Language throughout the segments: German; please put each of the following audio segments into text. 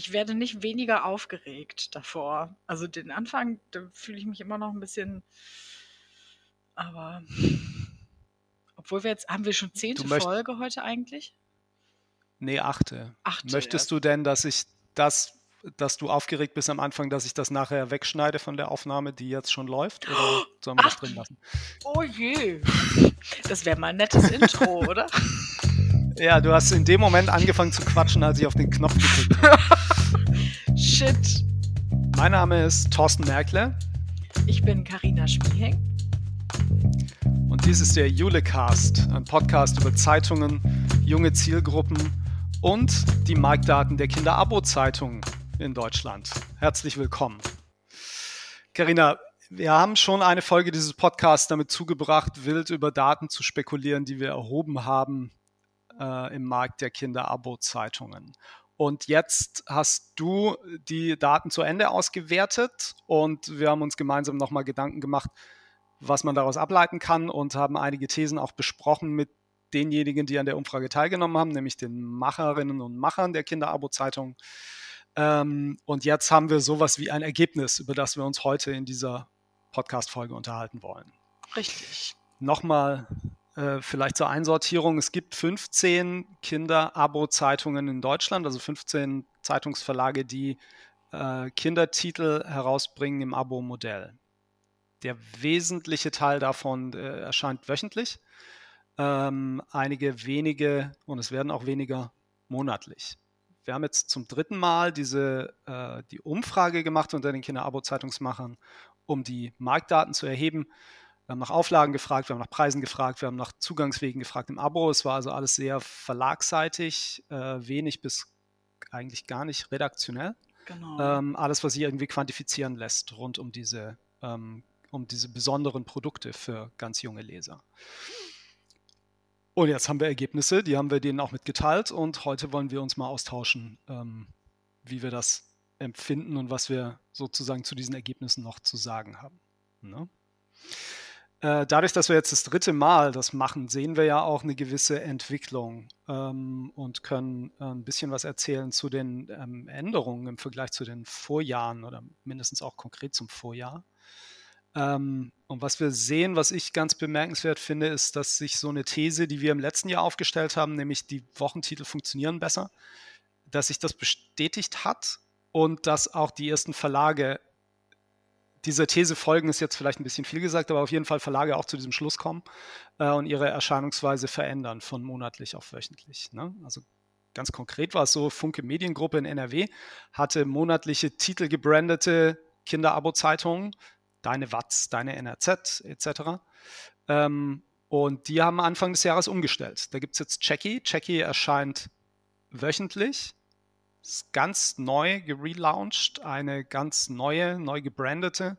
ich werde nicht weniger aufgeregt davor. Also den Anfang, da fühle ich mich immer noch ein bisschen. Aber obwohl wir jetzt, haben wir schon zehnte Folge heute eigentlich? Nee, achte. achte Möchtest erst. du denn, dass ich das, dass du aufgeregt bist am Anfang, dass ich das nachher wegschneide von der Aufnahme, die jetzt schon läuft? Oder sollen wir Ach, das drin lassen? Oh je. Das wäre mal ein nettes Intro, oder? Ja, du hast in dem Moment angefangen zu quatschen, als ich auf den Knopf gedrückt habe. Shit. Mein Name ist Thorsten Merkle. Ich bin Karina Spieheng. Und dies ist der Julecast, ein Podcast über Zeitungen, junge Zielgruppen und die Marktdaten der Kinderabo-Zeitungen in Deutschland. Herzlich willkommen. Karina, wir haben schon eine Folge dieses Podcasts damit zugebracht, wild über Daten zu spekulieren, die wir erhoben haben äh, im Markt der Kinderabo-Zeitungen. Und jetzt hast du die Daten zu Ende ausgewertet und wir haben uns gemeinsam nochmal Gedanken gemacht, was man daraus ableiten kann und haben einige Thesen auch besprochen mit denjenigen, die an der Umfrage teilgenommen haben, nämlich den Macherinnen und Machern der Kinderabo-Zeitung. Ähm, und jetzt haben wir sowas wie ein Ergebnis, über das wir uns heute in dieser Podcast-Folge unterhalten wollen. Richtig. Nochmal äh, vielleicht zur Einsortierung. Es gibt 15 Kinder-Abo-Zeitungen in Deutschland, also 15 Zeitungsverlage, die äh, Kindertitel herausbringen im Abo-Modell. Der wesentliche Teil davon äh, erscheint wöchentlich, ähm, einige wenige und es werden auch weniger monatlich. Wir haben jetzt zum dritten Mal diese, äh, die Umfrage gemacht unter den Kinder-Abo-Zeitungsmachern, um die Marktdaten zu erheben. Wir haben nach Auflagen gefragt, wir haben nach Preisen gefragt, wir haben nach Zugangswegen gefragt im Abo. Es war also alles sehr verlagseitig, äh, wenig bis eigentlich gar nicht redaktionell. Genau. Ähm, alles, was sich irgendwie quantifizieren lässt rund um diese ähm, um diese besonderen Produkte für ganz junge Leser. Und jetzt haben wir Ergebnisse, die haben wir denen auch mitgeteilt und heute wollen wir uns mal austauschen, ähm, wie wir das empfinden und was wir sozusagen zu diesen Ergebnissen noch zu sagen haben. Ne? Äh, dadurch, dass wir jetzt das dritte Mal das machen, sehen wir ja auch eine gewisse Entwicklung ähm, und können äh, ein bisschen was erzählen zu den ähm, Änderungen im Vergleich zu den Vorjahren oder mindestens auch konkret zum Vorjahr. Ähm, und was wir sehen, was ich ganz bemerkenswert finde, ist, dass sich so eine These, die wir im letzten Jahr aufgestellt haben, nämlich die Wochentitel funktionieren besser, dass sich das bestätigt hat und dass auch die ersten Verlage dieser These folgen, ist jetzt vielleicht ein bisschen viel gesagt, aber auf jeden Fall Verlage auch zu diesem Schluss kommen äh, und ihre Erscheinungsweise verändern von monatlich auf wöchentlich. Ne? Also ganz konkret war es so, Funke Mediengruppe in NRW hatte monatliche Titel gebrandete Kinderabo-Zeitungen deine Watts, deine NRZ etc. Ähm, und die haben Anfang des Jahres umgestellt. Da gibt es jetzt Checky. Checky erscheint wöchentlich. Ist ganz neu gelauncht, eine ganz neue, neu gebrandete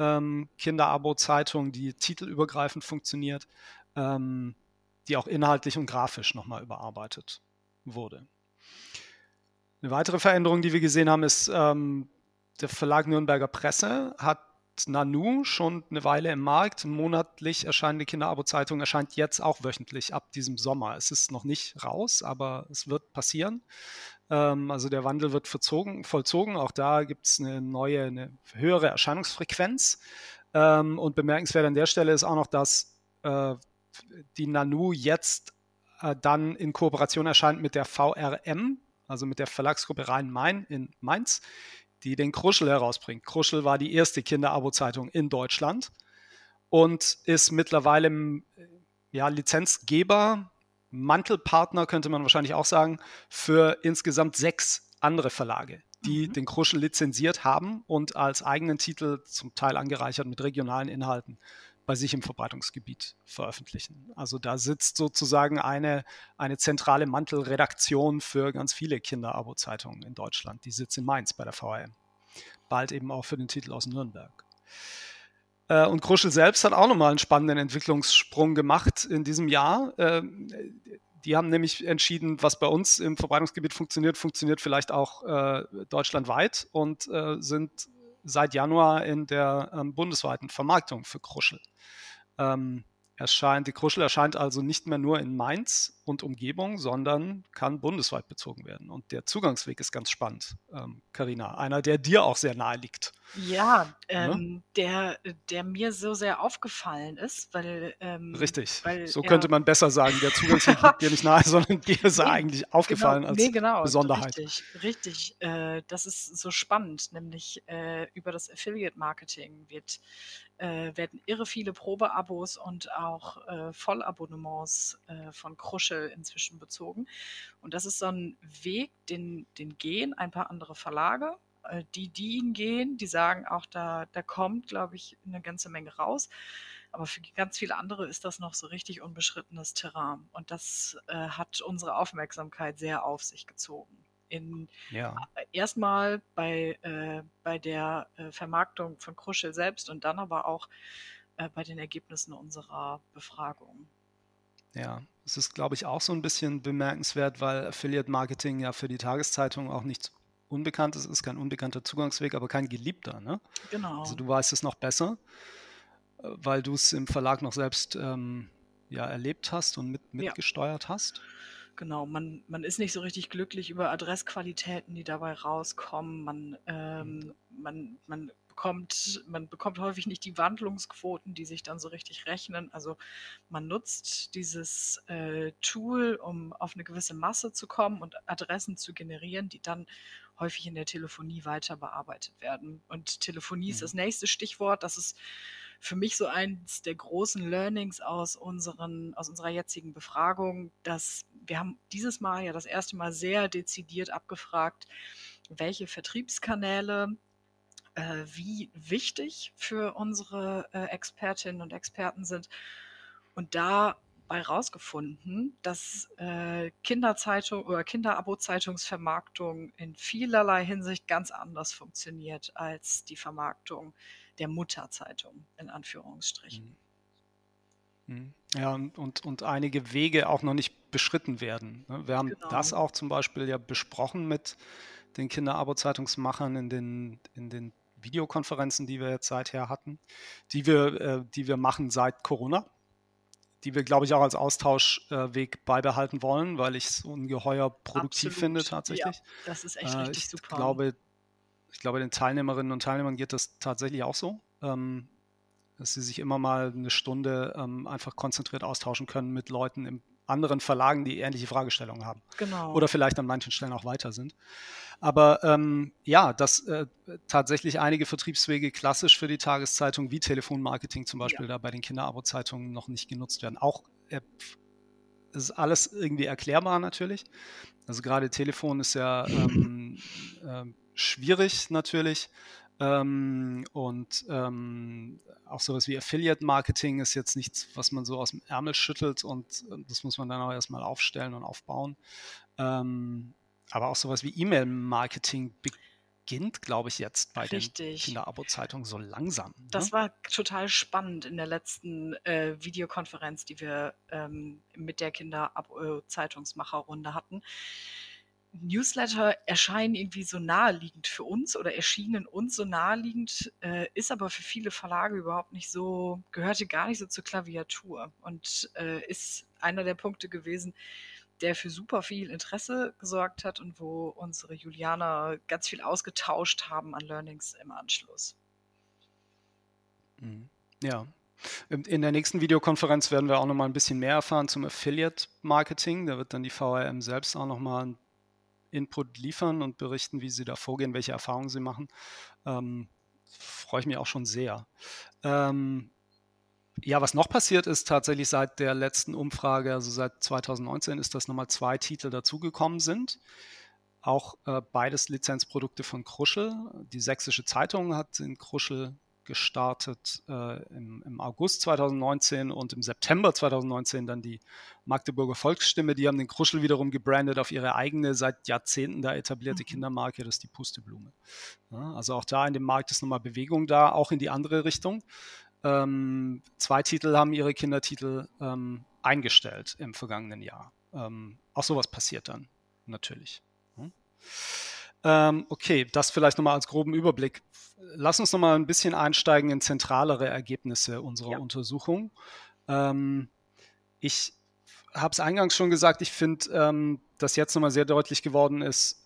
ähm, Kinderabo-Zeitung, die titelübergreifend funktioniert, ähm, die auch inhaltlich und grafisch nochmal überarbeitet wurde. Eine weitere Veränderung, die wir gesehen haben, ist, ähm, der Verlag Nürnberger Presse hat Nanu schon eine Weile im Markt. Monatlich erscheinende Kinderabo-Zeitung erscheint jetzt auch wöchentlich ab diesem Sommer. Es ist noch nicht raus, aber es wird passieren. Ähm, also der Wandel wird verzogen, vollzogen. Auch da gibt es eine neue, eine höhere Erscheinungsfrequenz. Ähm, und bemerkenswert an der Stelle ist auch noch, dass äh, die Nanu jetzt äh, dann in Kooperation erscheint mit der VRM, also mit der Verlagsgruppe Rhein-Main in Mainz die den Kruschel herausbringt. Kruschel war die erste Kinderabo-Zeitung in Deutschland und ist mittlerweile ja, Lizenzgeber, Mantelpartner könnte man wahrscheinlich auch sagen, für insgesamt sechs andere Verlage, die mhm. den Kruschel lizenziert haben und als eigenen Titel zum Teil angereichert mit regionalen Inhalten bei sich im Verbreitungsgebiet veröffentlichen. Also da sitzt sozusagen eine, eine zentrale Mantelredaktion für ganz viele Kinderabo-Zeitungen in Deutschland. Die sitzt in Mainz bei der VRM. Bald eben auch für den Titel aus Nürnberg. Äh, und Kruschel selbst hat auch nochmal einen spannenden Entwicklungssprung gemacht in diesem Jahr. Ähm, die haben nämlich entschieden, was bei uns im Verbreitungsgebiet funktioniert, funktioniert vielleicht auch äh, deutschlandweit und äh, sind seit Januar in der ähm, bundesweiten Vermarktung für Kruschel. Ähm, erscheint, die Kruschel erscheint also nicht mehr nur in Mainz und Umgebung, sondern kann bundesweit bezogen werden. Und der Zugangsweg ist ganz spannend, Karina. Ähm, einer, der dir auch sehr nahe liegt. Ja, ne? ähm, ne? der, der mir so sehr aufgefallen ist, weil. Ähm, Richtig, weil, so könnte man besser sagen, der Zugangsweg liegt dir nicht nahe, sondern dir ist er nee, eigentlich aufgefallen genau, als nee, genau, Besonderheit. Richtig, richtig. Äh, das ist so spannend, nämlich äh, über das Affiliate Marketing wird äh, werden irre viele Probeabos und auch äh, Vollabonnements äh, von Kruschel inzwischen bezogen. Und das ist so ein Weg, den, den gehen ein paar andere Verlage. Äh, die, die ihn gehen, die sagen auch, da, da kommt, glaube ich, eine ganze Menge raus. Aber für ganz viele andere ist das noch so richtig unbeschrittenes Terrain. Und das äh, hat unsere Aufmerksamkeit sehr auf sich gezogen in ja. erstmal bei, äh, bei der äh, Vermarktung von Kruschel selbst und dann aber auch äh, bei den Ergebnissen unserer Befragung. Ja, es ist, glaube ich, auch so ein bisschen bemerkenswert, weil Affiliate Marketing ja für die Tageszeitung auch nichts Unbekanntes ist, kein unbekannter Zugangsweg, aber kein geliebter. Ne? Genau. Also du weißt es noch besser, äh, weil du es im Verlag noch selbst ähm, ja, erlebt hast und mit, mitgesteuert ja. hast. Genau, man, man ist nicht so richtig glücklich über Adressqualitäten, die dabei rauskommen. Man, ähm, man, man, bekommt, man bekommt häufig nicht die Wandlungsquoten, die sich dann so richtig rechnen. Also man nutzt dieses äh, Tool, um auf eine gewisse Masse zu kommen und Adressen zu generieren, die dann häufig in der Telefonie weiter bearbeitet werden. Und Telefonie mhm. ist das nächste Stichwort. Das ist für mich so eins der großen Learnings aus, unseren, aus unserer jetzigen Befragung, dass wir haben dieses Mal ja das erste Mal sehr dezidiert abgefragt, welche Vertriebskanäle äh, wie wichtig für unsere äh, Expertinnen und Experten sind. Und da bei rausgefunden, dass äh, Kinderzeitung oder Kinderabo-Zeitungsvermarktung in vielerlei Hinsicht ganz anders funktioniert als die Vermarktung der Mutterzeitung in Anführungsstrichen. Mhm. Mhm. Ja, und, und, und einige Wege auch noch nicht beschritten werden. Ne? Wir haben genau. das auch zum Beispiel ja besprochen mit den Kinderabo-Zeitungsmachern in den, in den Videokonferenzen, die wir jetzt seither hatten, die wir, äh, die wir machen seit Corona die wir, glaube ich, auch als Austauschweg äh, beibehalten wollen, weil ich es ungeheuer produktiv Absolut. finde tatsächlich. Ja, das ist echt äh, richtig ich super. Glaube, ich glaube, den Teilnehmerinnen und Teilnehmern geht das tatsächlich auch so, ähm, dass sie sich immer mal eine Stunde ähm, einfach konzentriert austauschen können mit Leuten in anderen Verlagen, die ähnliche Fragestellungen haben. Genau. Oder vielleicht an manchen Stellen auch weiter sind. Aber ähm, ja, dass äh, tatsächlich einige Vertriebswege klassisch für die Tageszeitung wie Telefonmarketing zum Beispiel ja. da bei den Kinderabo-Zeitungen noch nicht genutzt werden. Auch äh, ist alles irgendwie erklärbar natürlich. Also gerade Telefon ist ja ähm, äh, schwierig natürlich. Ähm, und ähm, auch sowas wie Affiliate Marketing ist jetzt nichts, was man so aus dem Ärmel schüttelt und das muss man dann auch erstmal aufstellen und aufbauen. Ähm, aber auch sowas wie E-Mail-Marketing beginnt, glaube ich, jetzt bei Richtig. den Kinderabo-Zeitungen so langsam. Ne? Das war total spannend in der letzten äh, Videokonferenz, die wir ähm, mit der Kinderabo-Zeitungsmacherrunde hatten. Newsletter erscheinen irgendwie so naheliegend für uns oder erschienen uns so naheliegend, äh, ist aber für viele Verlage überhaupt nicht so, gehörte gar nicht so zur Klaviatur und äh, ist einer der Punkte gewesen, der für super viel Interesse gesorgt hat und wo unsere Julianer ganz viel ausgetauscht haben an Learnings im Anschluss. Mhm. Ja. In der nächsten Videokonferenz werden wir auch noch mal ein bisschen mehr erfahren zum Affiliate Marketing. Da wird dann die VRM selbst auch noch mal einen Input liefern und berichten, wie sie da vorgehen, welche Erfahrungen sie machen. Ähm, freue ich mich auch schon sehr. Ähm, ja, was noch passiert ist tatsächlich seit der letzten Umfrage, also seit 2019, ist, dass nochmal zwei Titel dazugekommen sind. Auch äh, beides Lizenzprodukte von Kruschel. Die Sächsische Zeitung hat in Kruschel gestartet äh, im, im, August 2019 und im September 2019 dann die Magdeburger Volksstimme. Die haben den Kruschel wiederum gebrandet auf ihre eigene, seit Jahrzehnten da etablierte mhm. Kindermarke, das ist die Pusteblume. Ja, also auch da in dem Markt ist nochmal Bewegung da, auch in die andere Richtung. Ähm, zwei Titel haben ihre Kindertitel ähm, eingestellt im vergangenen Jahr. Ähm, auch sowas passiert dann, natürlich. Hm? Ähm, okay, das vielleicht nochmal als groben Überblick. Lass uns nochmal ein bisschen einsteigen in zentralere Ergebnisse unserer ja. Untersuchung. Ähm, ich habe es eingangs schon gesagt, ich finde, ähm, dass jetzt nochmal sehr deutlich geworden ist,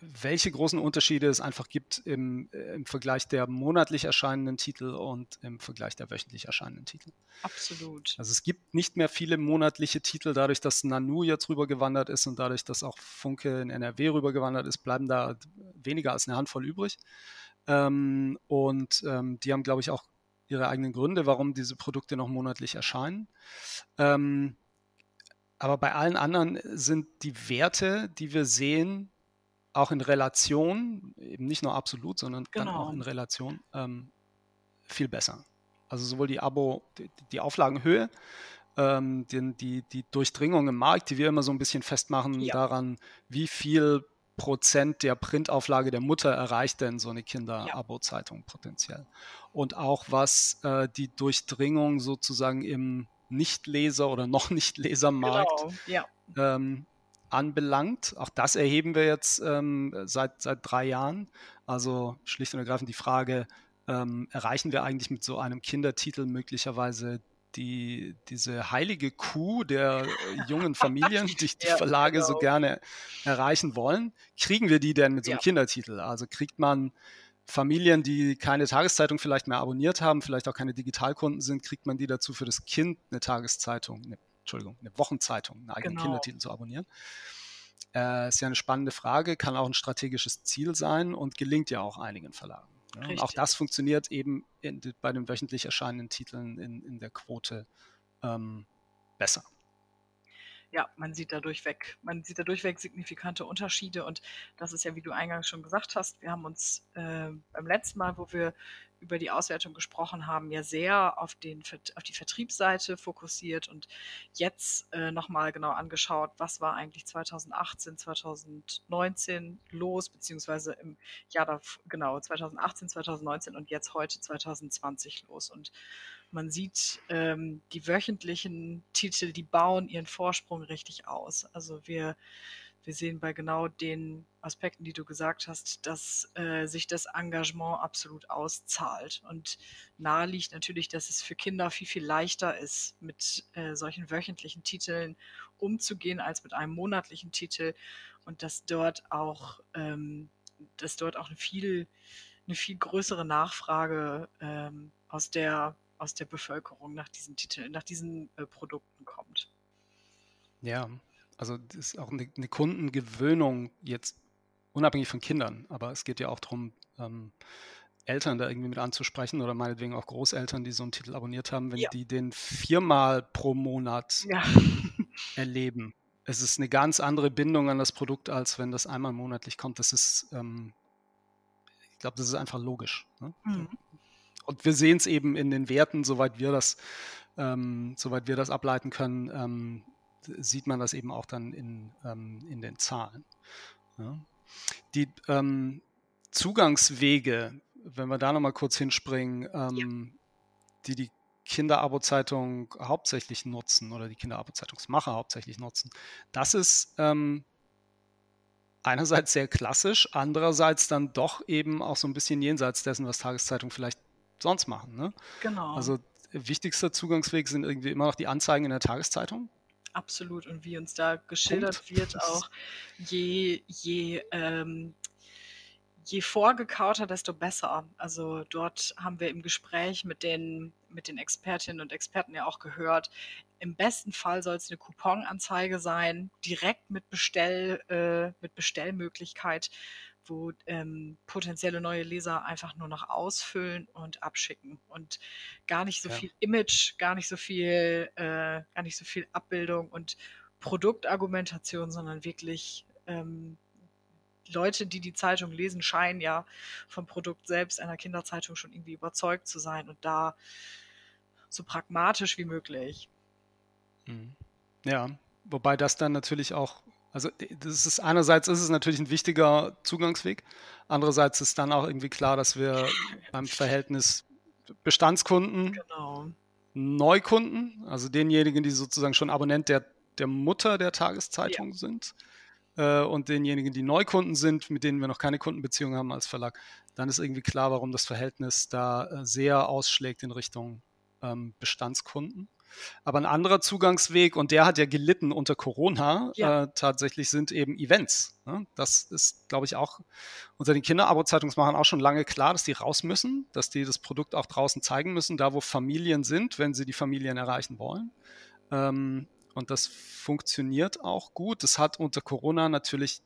welche großen Unterschiede es einfach gibt im, äh, im Vergleich der monatlich erscheinenden Titel und im Vergleich der wöchentlich erscheinenden Titel. Absolut. Also es gibt nicht mehr viele monatliche Titel, dadurch, dass Nanu jetzt rübergewandert ist und dadurch, dass auch Funke in NRW rübergewandert ist, bleiben da weniger als eine Handvoll übrig. Ähm, und ähm, die haben, glaube ich, auch ihre eigenen Gründe, warum diese Produkte noch monatlich erscheinen. Ähm, aber bei allen anderen sind die Werte, die wir sehen, auch in Relation, eben nicht nur absolut, sondern genau. dann auch in. Relation, ähm, viel besser. Also sowohl die Abo, die, die Auflagenhöhe, ähm, die, die, die, Durchdringung im Markt, die wir immer so ein bisschen festmachen ja. daran, wie viel Prozent der Printauflage der Mutter erreicht denn so eine Kinder-Abo-Zeitung potenziell. Und auch was äh, die Durchdringung sozusagen im Nichtleser- oder noch Nicht-Lesermarkt genau. ja. ähm, anbelangt. Auch das erheben wir jetzt ähm, seit, seit drei Jahren. Also schlicht und ergreifend die Frage, ähm, erreichen wir eigentlich mit so einem Kindertitel möglicherweise die, diese heilige Kuh der äh, jungen Familien, die die ja, Verlage genau. so gerne erreichen wollen. Kriegen wir die denn mit so einem ja. Kindertitel? Also kriegt man Familien, die keine Tageszeitung vielleicht mehr abonniert haben, vielleicht auch keine Digitalkunden sind, kriegt man die dazu für das Kind eine Tageszeitung, eine, Entschuldigung, eine Wochenzeitung, einen eigenen genau. Kindertitel zu abonnieren? Äh, ist ja eine spannende Frage, kann auch ein strategisches Ziel sein und gelingt ja auch einigen Verlagen. Ja, auch das funktioniert eben in, bei den wöchentlich erscheinenden Titeln in, in der Quote ähm, besser. Ja, man sieht da durchweg, man sieht da durchweg signifikante Unterschiede und das ist ja, wie du eingangs schon gesagt hast, wir haben uns äh, beim letzten Mal, wo wir über die Auswertung gesprochen haben, ja sehr auf, den, auf die Vertriebsseite fokussiert und jetzt äh, nochmal genau angeschaut, was war eigentlich 2018, 2019 los, beziehungsweise im Jahr da, genau, 2018, 2019 und jetzt heute 2020 los. Und man sieht, ähm, die wöchentlichen Titel, die bauen ihren Vorsprung richtig aus. Also wir wir sehen bei genau den Aspekten, die du gesagt hast, dass äh, sich das Engagement absolut auszahlt. Und nahe liegt natürlich, dass es für Kinder viel, viel leichter ist, mit äh, solchen wöchentlichen Titeln umzugehen als mit einem monatlichen Titel. Und dass dort auch, ähm, dass dort auch eine viel, eine viel größere Nachfrage ähm, aus der aus der Bevölkerung nach diesen Titeln, nach diesen äh, Produkten kommt. Ja, also das ist auch eine, eine, Kundengewöhnung jetzt unabhängig von Kindern, aber es geht ja auch darum, ähm, Eltern da irgendwie mit anzusprechen oder meinetwegen auch Großeltern, die so einen Titel abonniert haben, wenn ja. die den viermal pro Monat ja. erleben. Es ist eine ganz andere Bindung an das Produkt, als wenn das einmal monatlich kommt. Das ist, ähm, ich glaube, das ist einfach logisch. Ne? Mhm. Und wir sehen es eben in den Werten, soweit wir das, ähm, soweit wir das ableiten können, ähm, sieht man das eben auch dann in, ähm, in den Zahlen. Ja. Die ähm, Zugangswege, wenn wir da nochmal kurz hinspringen, ähm, ja. die die Kinderabo-Zeitung hauptsächlich nutzen oder die Kinderabo-Zeitungsmacher hauptsächlich nutzen, das ist ähm, einerseits sehr klassisch, andererseits dann doch eben auch so ein bisschen jenseits dessen, was Tageszeitungen vielleicht sonst machen. Ne? Genau. Also wichtigster Zugangsweg sind irgendwie immer noch die Anzeigen in der Tageszeitung. Absolut. Und wie uns da geschildert Punkt. wird, auch je, je, ähm, je vorgekauter, desto besser. Also dort haben wir im Gespräch mit den, mit den Expertinnen und Experten ja auch gehört, im besten Fall soll es eine Couponanzeige sein, direkt mit, Bestell, äh, mit Bestellmöglichkeit wo ähm, potenzielle neue Leser einfach nur noch ausfüllen und abschicken und gar nicht so ja. viel Image, gar nicht so viel, äh, gar nicht so viel Abbildung und Produktargumentation, sondern wirklich ähm, Leute, die die Zeitung lesen, scheinen ja vom Produkt selbst einer Kinderzeitung schon irgendwie überzeugt zu sein und da so pragmatisch wie möglich. Mhm. Ja, wobei das dann natürlich auch also das ist einerseits ist es natürlich ein wichtiger Zugangsweg, andererseits ist dann auch irgendwie klar, dass wir beim Verhältnis Bestandskunden, genau. Neukunden, also denjenigen, die sozusagen schon Abonnent der, der Mutter der Tageszeitung ja. sind, äh, und denjenigen, die Neukunden sind, mit denen wir noch keine Kundenbeziehung haben als Verlag, dann ist irgendwie klar, warum das Verhältnis da äh, sehr ausschlägt in Richtung ähm, Bestandskunden. Aber ein anderer Zugangsweg, und der hat ja gelitten unter Corona, ja. äh, tatsächlich sind eben Events. Ne? Das ist, glaube ich, auch unter den Kinderabo-Zeitungsmachern auch schon lange klar, dass die raus müssen, dass die das Produkt auch draußen zeigen müssen, da wo Familien sind, wenn sie die Familien erreichen wollen. Ähm, und das funktioniert auch gut. Das hat unter Corona natürlich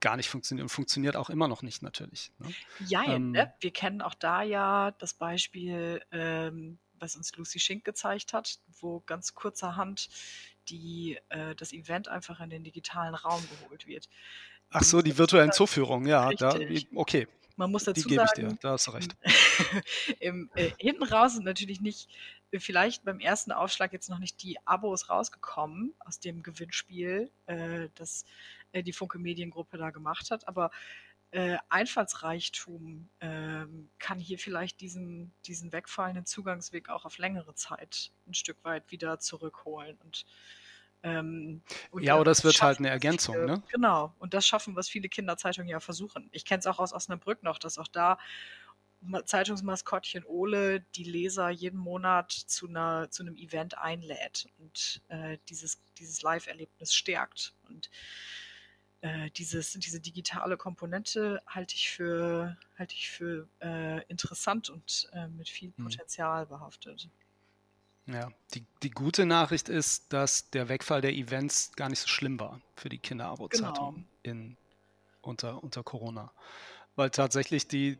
gar nicht funktioniert und funktioniert auch immer noch nicht natürlich. Ne? Ja, ähm, ne? wir kennen auch da ja das Beispiel, ähm, was uns Lucy Schink gezeigt hat, wo ganz kurzerhand die, äh, das Event einfach in den digitalen Raum geholt wird. Ach so, die virtuellen Zuführungen, ja, da, okay. Man muss dazu die gebe ich dir, da hast du recht. Im, äh, hinten raus sind natürlich nicht, vielleicht beim ersten Aufschlag jetzt noch nicht die Abos rausgekommen aus dem Gewinnspiel, äh, das äh, die Funke Mediengruppe da gemacht hat, aber äh, Einfallsreichtum ähm, kann hier vielleicht diesen, diesen wegfallenden Zugangsweg auch auf längere Zeit ein Stück weit wieder zurückholen. Und, ähm, und ja, oder es wird halt eine Ergänzung, viele, ne? Genau, und das schaffen, was viele Kinderzeitungen ja versuchen. Ich kenne es auch aus Osnabrück noch, dass auch da Zeitungsmaskottchen Ole die Leser jeden Monat zu, einer, zu einem Event einlädt und äh, dieses, dieses Live-Erlebnis stärkt. Und äh, dieses, diese digitale Komponente halte ich für, halte ich für äh, interessant und äh, mit viel hm. Potenzial mhm. behaftet. Ja, die, die gute Nachricht ist, dass der Wegfall der Events gar nicht so schlimm war für die Kinderabo-Zeitung genau. unter, unter Corona. Weil tatsächlich die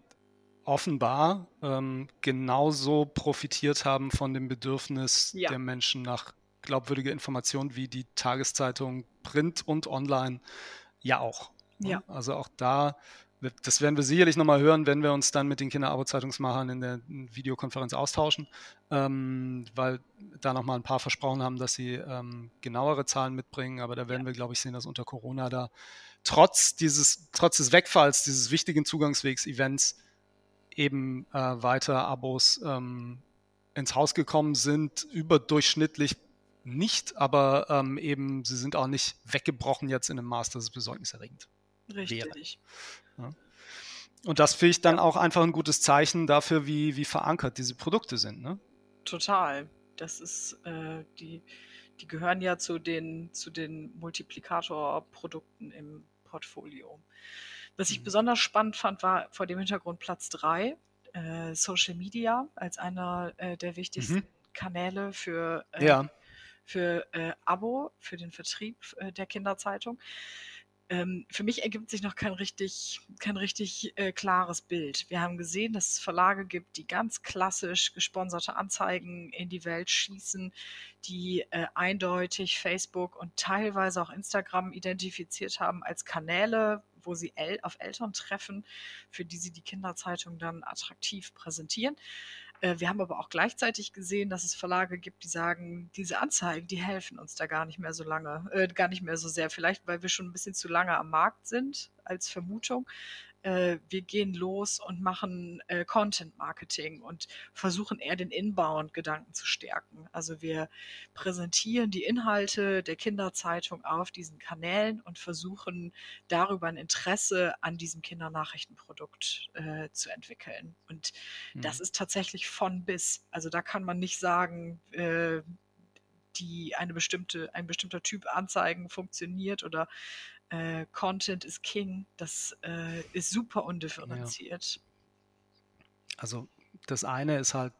offenbar ähm, genauso profitiert haben von dem Bedürfnis ja. der Menschen nach glaubwürdiger Information wie die Tageszeitung Print und Online ja auch. Ne? Ja. Also auch da, das werden wir sicherlich nochmal hören, wenn wir uns dann mit den Kinderabo-Zeitungsmachern in der Videokonferenz austauschen, ähm, weil da nochmal ein paar versprochen haben, dass sie ähm, genauere Zahlen mitbringen. Aber da werden ja. wir, glaube ich, sehen, dass unter Corona da trotz dieses, trotz des Wegfalls dieses wichtigen Zugangswegs-Events eben äh, weiter Abos ähm, ins Haus gekommen sind, überdurchschnittlich nicht, aber ähm, eben sie sind auch nicht weggebrochen jetzt in einem Maß, das ist besorgniserregend Richtig. Ja. Und das finde ich dann auch einfach ein gutes Zeichen dafür, wie, wie verankert diese Produkte sind. Ne? Total. Das ist, äh, die, die gehören ja zu den, zu den Multiplikatorprodukten im Portfolio. Was ich mhm. besonders spannend fand, war vor dem Hintergrund Platz 3, äh, Social Media als einer äh, der wichtigsten mhm. Kanäle für äh, ja für äh, Abo, für den Vertrieb äh, der Kinderzeitung. Ähm, für mich ergibt sich noch kein richtig, kein richtig äh, klares Bild. Wir haben gesehen, dass es Verlage gibt, die ganz klassisch gesponserte Anzeigen in die Welt schießen, die äh, eindeutig Facebook und teilweise auch Instagram identifiziert haben als Kanäle, wo sie El auf Eltern treffen, für die sie die Kinderzeitung dann attraktiv präsentieren. Äh, wir haben aber auch gleichzeitig gesehen, dass es Verlage gibt, die sagen, diese Anzeigen, die helfen uns da gar nicht mehr so lange, äh, gar nicht mehr so sehr. Vielleicht, weil wir schon ein bisschen zu lange am Markt sind als Vermutung äh, wir gehen los und machen äh, Content Marketing und versuchen eher den Inbound-Gedanken zu stärken. Also wir präsentieren die Inhalte der Kinderzeitung auf diesen Kanälen und versuchen darüber ein Interesse an diesem Kindernachrichtenprodukt äh, zu entwickeln. Und mhm. das ist tatsächlich von bis. Also da kann man nicht sagen, äh, die eine bestimmte, ein bestimmter Typ Anzeigen funktioniert oder äh, Content is King. Das äh, ist super undifferenziert. Ja. Also das eine ist halt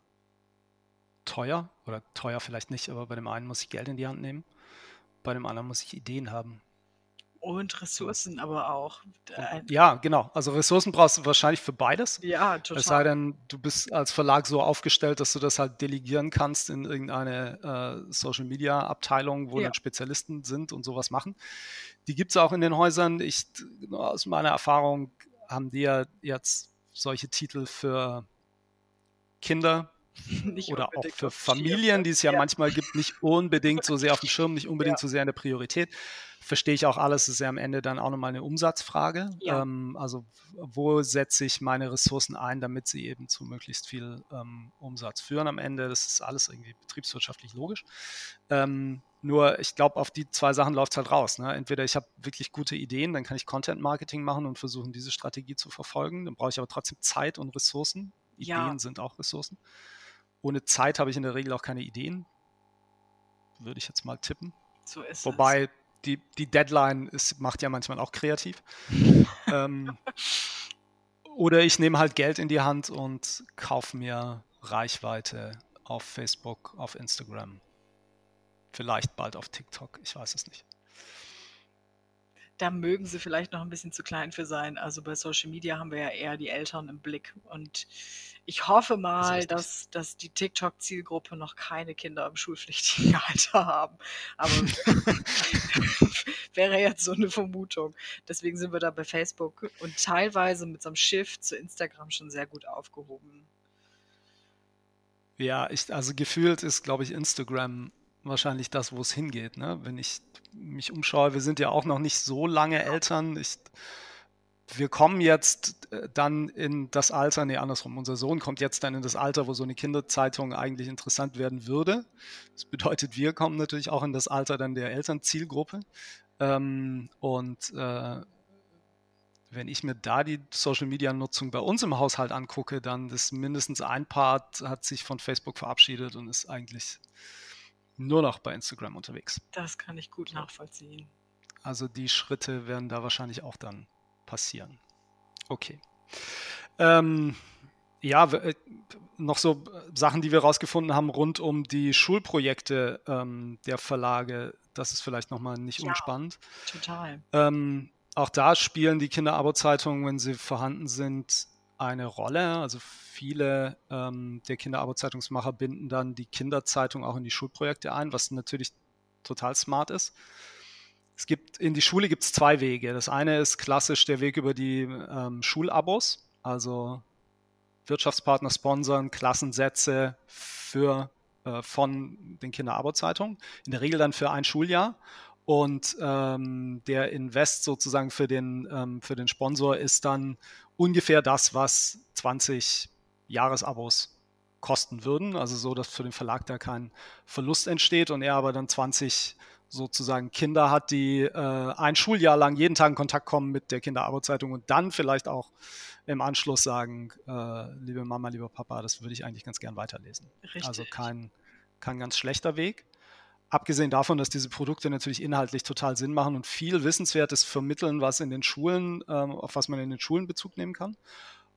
teuer oder teuer vielleicht nicht, aber bei dem einen muss ich Geld in die Hand nehmen, bei dem anderen muss ich Ideen haben. Und Ressourcen aber auch. Ja, genau. Also Ressourcen brauchst du wahrscheinlich für beides. Ja, total. Es sei denn, du bist als Verlag so aufgestellt, dass du das halt delegieren kannst in irgendeine äh, Social Media Abteilung, wo ja. dann Spezialisten sind und sowas machen. Die gibt es auch in den Häusern. Ich, aus meiner Erfahrung haben die ja jetzt solche Titel für Kinder, nicht oder auch für Familien, die es ja, ja, manchmal gibt, nicht unbedingt so sehr auf dem Schirm, nicht unbedingt ja. so sehr in der Priorität. Verstehe ich auch alles, ist ja am Ende dann auch nochmal eine Umsatzfrage. Ja. Ähm, also wo setze ich meine Ressourcen ein, damit sie eben zu möglichst viel ähm, Umsatz führen am Ende. Das ist alles irgendwie betriebswirtschaftlich logisch. Ähm, nur ich glaube, auf die zwei Sachen läuft es halt raus. Ne? Entweder ich habe wirklich gute Ideen, dann kann ich Content Marketing machen und versuchen, diese Strategie zu verfolgen. Dann brauche ich aber trotzdem Zeit und Ressourcen. Ideen sind auch Ressourcen ohne Zeit habe ich in der Regel auch keine Ideen. würde ich jetzt mal tippen. So ist Wobei es. Die, die Deadline ist, macht ja manchmal auch kreativ. ähm, oder ich nehme halt Geld in die Hand und kaufe mir Reichweite auf Facebook, auf Instagram. Vielleicht bald auf TikTok, ich weiß es nicht da mögen sie vielleicht noch ein bisschen zu klein für sein. Also bei Social Media haben wir ja eher die Eltern im Blick. Und ich hoffe mal, das dass, dass die TikTok-Zielgruppe noch keine Kinder im schulpflichtigen Alter haben. Aber wäre jetzt so eine Vermutung. Deswegen sind wir da bei Facebook und teilweise mit so einem Shift zu Instagram schon sehr gut aufgehoben. Ja, ich, also gefühlt ist, glaube ich, Instagram wahrscheinlich das, wo es hingeht. Ne? Wenn ich mich umschaue, wir sind ja auch noch nicht so lange Eltern. Ich, wir kommen jetzt äh, dann in das Alter, nee, andersrum, unser Sohn kommt jetzt dann in das Alter, wo so eine Kinderzeitung eigentlich interessant werden würde. Das bedeutet, wir kommen natürlich auch in das Alter dann der Elternzielgruppe. Ähm, und äh, wenn ich mir da die Social-Media-Nutzung bei uns im Haushalt angucke, dann ist mindestens ein Part hat sich von Facebook verabschiedet und ist eigentlich nur noch bei Instagram unterwegs. Das kann ich gut nachvollziehen. Also die Schritte werden da wahrscheinlich auch dann passieren. Okay. Ähm, ja, äh, noch so Sachen, die wir rausgefunden haben rund um die Schulprojekte ähm, der Verlage. Das ist vielleicht nochmal nicht ja, unspannend. Total. Ähm, auch da spielen die Kinderabo-Zeitungen, wenn sie vorhanden sind, eine Rolle. Also viele ähm, der Kinderabo-Zeitungsmacher binden dann die Kinderzeitung auch in die Schulprojekte ein, was natürlich total smart ist. Es gibt in die Schule gibt es zwei Wege. Das eine ist klassisch der Weg über die ähm, Schulabos, also Wirtschaftspartner sponsern Klassensätze für äh, von den Kinderabo-Zeitungen, in der Regel dann für ein Schuljahr. Und ähm, der Invest sozusagen für den, ähm, für den Sponsor ist dann ungefähr das, was 20 Jahresabos kosten würden. Also so, dass für den Verlag da kein Verlust entsteht und er aber dann 20 sozusagen Kinder hat, die äh, ein Schuljahr lang jeden Tag in Kontakt kommen mit der Kinderarbeitszeitung und dann vielleicht auch im Anschluss sagen, äh, liebe Mama, lieber Papa, das würde ich eigentlich ganz gern weiterlesen. Richtig. Also kein, kein ganz schlechter Weg. Abgesehen davon, dass diese Produkte natürlich inhaltlich total Sinn machen und viel Wissenswertes vermitteln, was in den Schulen, ähm, auf was man in den Schulen Bezug nehmen kann.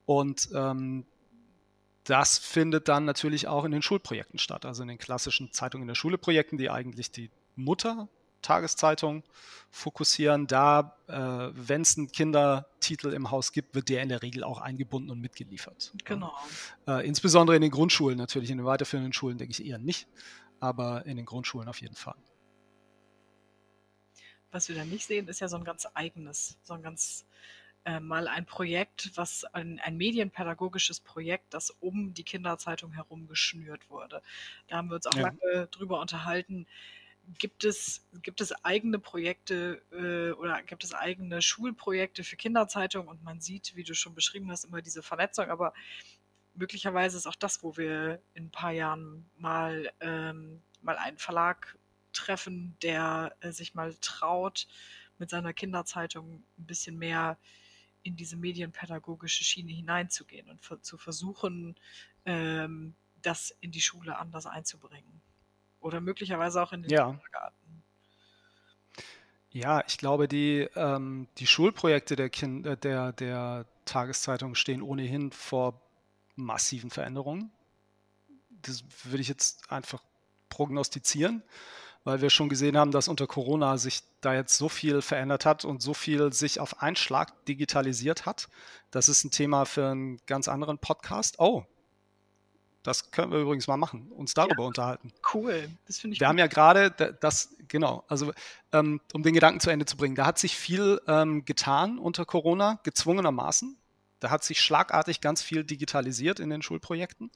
Und ähm, das findet dann natürlich auch in den Schulprojekten statt, also in den klassischen Zeitungen in der Schule Projekten, die eigentlich die Mutter Tageszeitung fokussieren. Da, äh, wenn es einen Kindertitel im Haus gibt, wird der in der Regel auch eingebunden und mitgeliefert. Genau. Äh, insbesondere in den Grundschulen natürlich, in den weiterführenden Schulen denke ich eher nicht aber in den Grundschulen auf jeden Fall. Was wir da nicht sehen, ist ja so ein ganz eigenes, so ein ganz äh, mal ein Projekt, was ein, ein, medienpädagogisches Projekt, das um die Kinderzeitung herum geschnürt wurde. Da haben wir uns auch ja. lange drüber unterhalten. Gibt es, gibt es eigene Projekte äh, oder gibt es eigene Schulprojekte für Kinderzeitungen? Und man sieht, wie du schon beschrieben hast, immer diese Vernetzung. Aber möglicherweise ist auch das, wo wir in ein paar Jahren mal, ähm, mal einen Verlag treffen, der äh, sich mal traut, mit seiner Kinderzeitung ein bisschen mehr in diese medienpädagogische Schiene hineinzugehen und zu versuchen, ähm, das in die Schule anders einzubringen. Oder möglicherweise auch in den ja. Kindergarten. Ja, ich glaube, die, ähm, die Schulprojekte der, kind, der, der Tageszeitung stehen ohnehin vor massiven Veränderungen. Das würde ich jetzt einfach prognostizieren, weil wir schon gesehen haben, dass unter Corona sich da jetzt so viel verändert hat und so viel sich auf einen Schlag digitalisiert hat. Das ist ein Thema für einen ganz anderen Podcast. Oh, das können wir übrigens mal machen, uns darüber ja, unterhalten. Cool, das finde ich. Wir gut. haben ja gerade das, genau, also ähm, um den Gedanken zu Ende zu bringen, da hat sich viel ähm, getan unter Corona, gezwungenermaßen. Da hat sich schlagartig ganz viel digitalisiert in den Schulprojekten,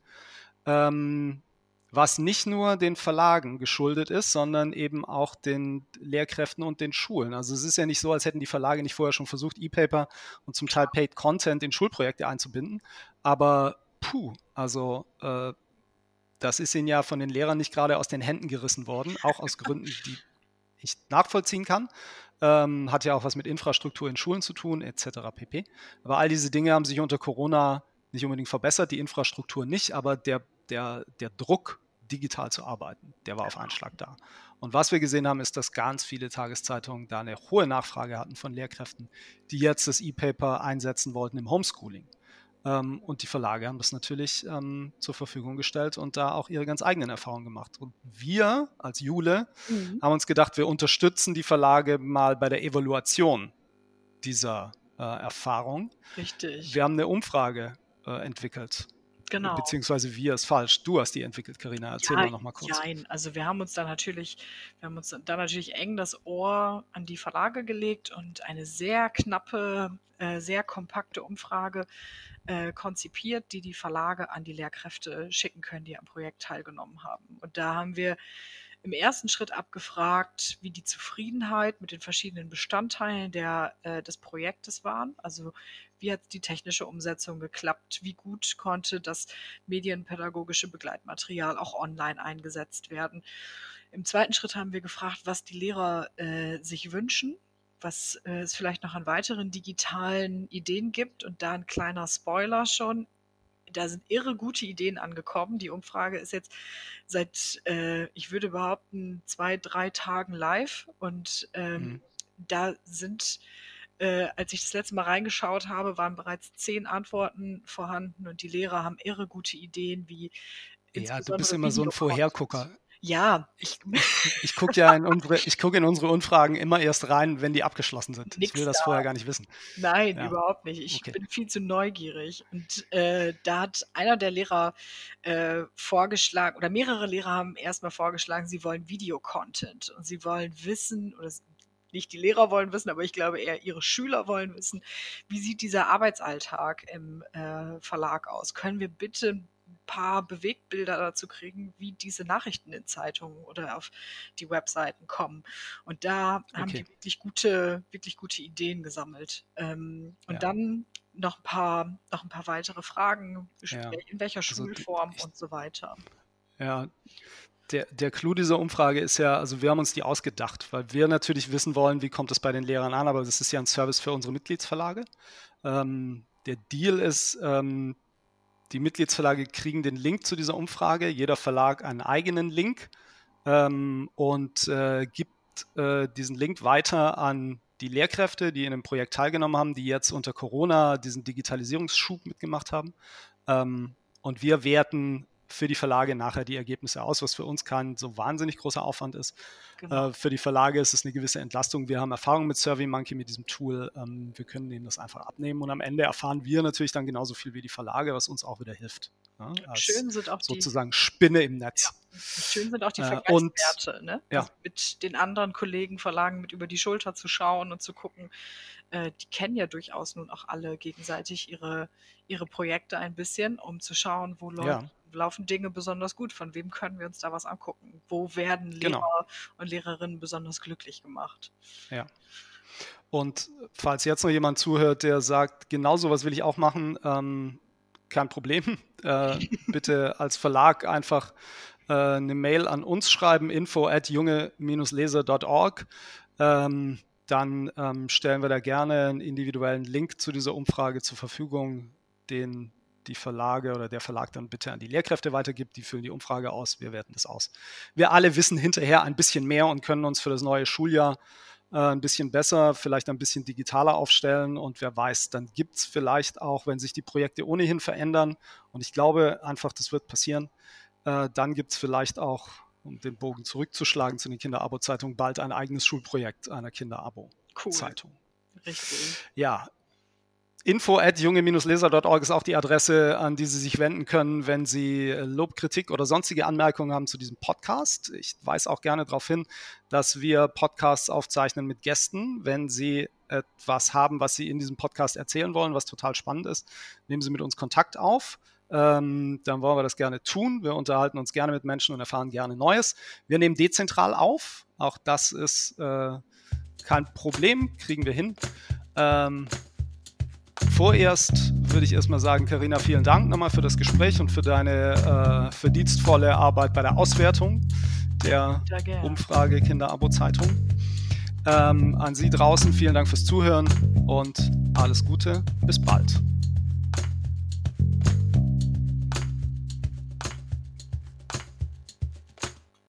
ähm, was nicht nur den Verlagen geschuldet ist, sondern eben auch den Lehrkräften und den Schulen. Also es ist ja nicht so, als hätten die Verlage nicht vorher schon versucht, E-Paper und zum Teil Paid Content in Schulprojekte einzubinden. Aber puh, also äh, das ist ihnen ja von den Lehrern nicht gerade aus den Händen gerissen worden, auch aus Gründen, die ich nachvollziehen kann. Ähm, hat ja auch was mit Infrastruktur in Schulen zu tun, etc. pp. Aber all diese Dinge haben sich unter Corona nicht unbedingt verbessert, die Infrastruktur nicht, aber der, der, der Druck digital zu arbeiten. Der war auf einen Schlag da. Und was wir gesehen haben, ist, dass ganz viele Tageszeitungen da eine hohe Nachfrage hatten von Lehrkräften, die jetzt das E-Paper einsetzen wollten im Homeschooling. Ähm, und die Verlage haben das natürlich ähm, zur Verfügung gestellt und da auch ihre ganz eigenen Erfahrungen gemacht. Und wir als Jule mhm. haben uns gedacht, wir unterstützen die Verlage mal bei der Evaluation dieser äh, Erfahrung. Richtig. Wir haben eine Umfrage äh, entwickelt. Genau. Beziehungsweise wir ist falsch. Du hast die entwickelt, Karina. Erzähl ja, mal noch mal kurz. Nein, also wir haben uns da natürlich, wir haben uns da natürlich eng das Ohr an die Verlage gelegt und eine sehr knappe, äh, sehr kompakte Umfrage äh, konzipiert, die die Verlage an die Lehrkräfte schicken können, die am Projekt teilgenommen haben. Und da haben wir im ersten Schritt abgefragt, wie die Zufriedenheit mit den verschiedenen Bestandteilen der, äh, des Projektes waren. Also wie hat die technische Umsetzung geklappt? Wie gut konnte das medienpädagogische Begleitmaterial auch online eingesetzt werden? Im zweiten Schritt haben wir gefragt, was die Lehrer äh, sich wünschen was äh, es vielleicht noch an weiteren digitalen Ideen gibt. Und da ein kleiner Spoiler schon. Da sind irre gute Ideen angekommen. Die Umfrage ist jetzt seit, äh, ich würde behaupten, zwei, drei Tagen live. Und ähm, mhm. da sind, äh, als ich das letzte Mal reingeschaut habe, waren bereits zehn Antworten vorhanden. Und die Lehrer haben irre gute Ideen, wie ja, du bist immer so ein Vorhergucker. Ja, ich, ich gucke ja in unsere, ich gucke in unsere Umfragen immer erst rein, wenn die abgeschlossen sind. Nix ich will das da. vorher gar nicht wissen. Nein, ja. überhaupt nicht. Ich okay. bin viel zu neugierig. Und äh, da hat einer der Lehrer äh, vorgeschlagen, oder mehrere Lehrer haben erstmal vorgeschlagen, sie wollen Videocontent und sie wollen wissen, oder nicht die Lehrer wollen wissen, aber ich glaube eher ihre Schüler wollen wissen, wie sieht dieser Arbeitsalltag im äh, Verlag aus? Können wir bitte paar Bewegtbilder dazu kriegen, wie diese Nachrichten in Zeitungen oder auf die Webseiten kommen. Und da okay. haben die wirklich gute, wirklich gute Ideen gesammelt. Ähm, und ja. dann noch ein paar, noch ein paar weitere Fragen, ja. in welcher also Schulform ich, und so weiter. Ja, der, der Clou dieser Umfrage ist ja, also wir haben uns die ausgedacht, weil wir natürlich wissen wollen, wie kommt es bei den Lehrern an, aber das ist ja ein Service für unsere Mitgliedsverlage. Ähm, der Deal ist, ähm, die Mitgliedsverlage kriegen den Link zu dieser Umfrage, jeder Verlag einen eigenen Link ähm, und äh, gibt äh, diesen Link weiter an die Lehrkräfte, die in dem Projekt teilgenommen haben, die jetzt unter Corona diesen Digitalisierungsschub mitgemacht haben. Ähm, und wir werten für die Verlage nachher die Ergebnisse aus, was für uns kein so wahnsinnig großer Aufwand ist. Genau. Äh, für die Verlage ist es eine gewisse Entlastung. Wir haben Erfahrung mit SurveyMonkey, mit diesem Tool. Ähm, wir können ihnen das einfach abnehmen und am Ende erfahren wir natürlich dann genauso viel wie die Verlage, was uns auch wieder hilft. Ja, schön sind auch sozusagen die, Spinne im Netz. Ja, schön sind auch die Vergleichswerte, äh, und, ne? ja. Also mit den anderen Kollegen, Verlagen mit über die Schulter zu schauen und zu gucken, äh, die kennen ja durchaus nun auch alle gegenseitig ihre, ihre Projekte ein bisschen, um zu schauen, wo Leute ja laufen Dinge besonders gut? Von wem können wir uns da was angucken? Wo werden Lehrer genau. und Lehrerinnen besonders glücklich gemacht? Ja. Und falls jetzt noch jemand zuhört, der sagt, genau so was will ich auch machen, ähm, kein Problem. Äh, bitte als Verlag einfach äh, eine Mail an uns schreiben, info at junge-leser.org. Ähm, dann ähm, stellen wir da gerne einen individuellen Link zu dieser Umfrage zur Verfügung, den die Verlage oder der Verlag dann bitte an die Lehrkräfte weitergibt. Die füllen die Umfrage aus, wir werten das aus. Wir alle wissen hinterher ein bisschen mehr und können uns für das neue Schuljahr äh, ein bisschen besser, vielleicht ein bisschen digitaler aufstellen und wer weiß, dann gibt es vielleicht auch, wenn sich die Projekte ohnehin verändern und ich glaube einfach, das wird passieren, äh, dann gibt es vielleicht auch, um den Bogen zurückzuschlagen zu den Kinderabo-Zeitungen, bald ein eigenes Schulprojekt einer Kinderabo-Zeitung. Cool. Richtig. Ja, Info at junge-leser.org ist auch die Adresse, an die Sie sich wenden können, wenn Sie Lob, Kritik oder sonstige Anmerkungen haben zu diesem Podcast. Ich weise auch gerne darauf hin, dass wir Podcasts aufzeichnen mit Gästen. Wenn Sie etwas haben, was Sie in diesem Podcast erzählen wollen, was total spannend ist, nehmen Sie mit uns Kontakt auf. Ähm, dann wollen wir das gerne tun. Wir unterhalten uns gerne mit Menschen und erfahren gerne Neues. Wir nehmen dezentral auf. Auch das ist äh, kein Problem, kriegen wir hin. Ähm, Vorerst würde ich erstmal sagen, Karina, vielen Dank nochmal für das Gespräch und für deine äh, verdienstvolle Arbeit bei der Auswertung der Umfrage Kinderabo-Zeitung. Ähm, an Sie draußen vielen Dank fürs Zuhören und alles Gute. Bis bald.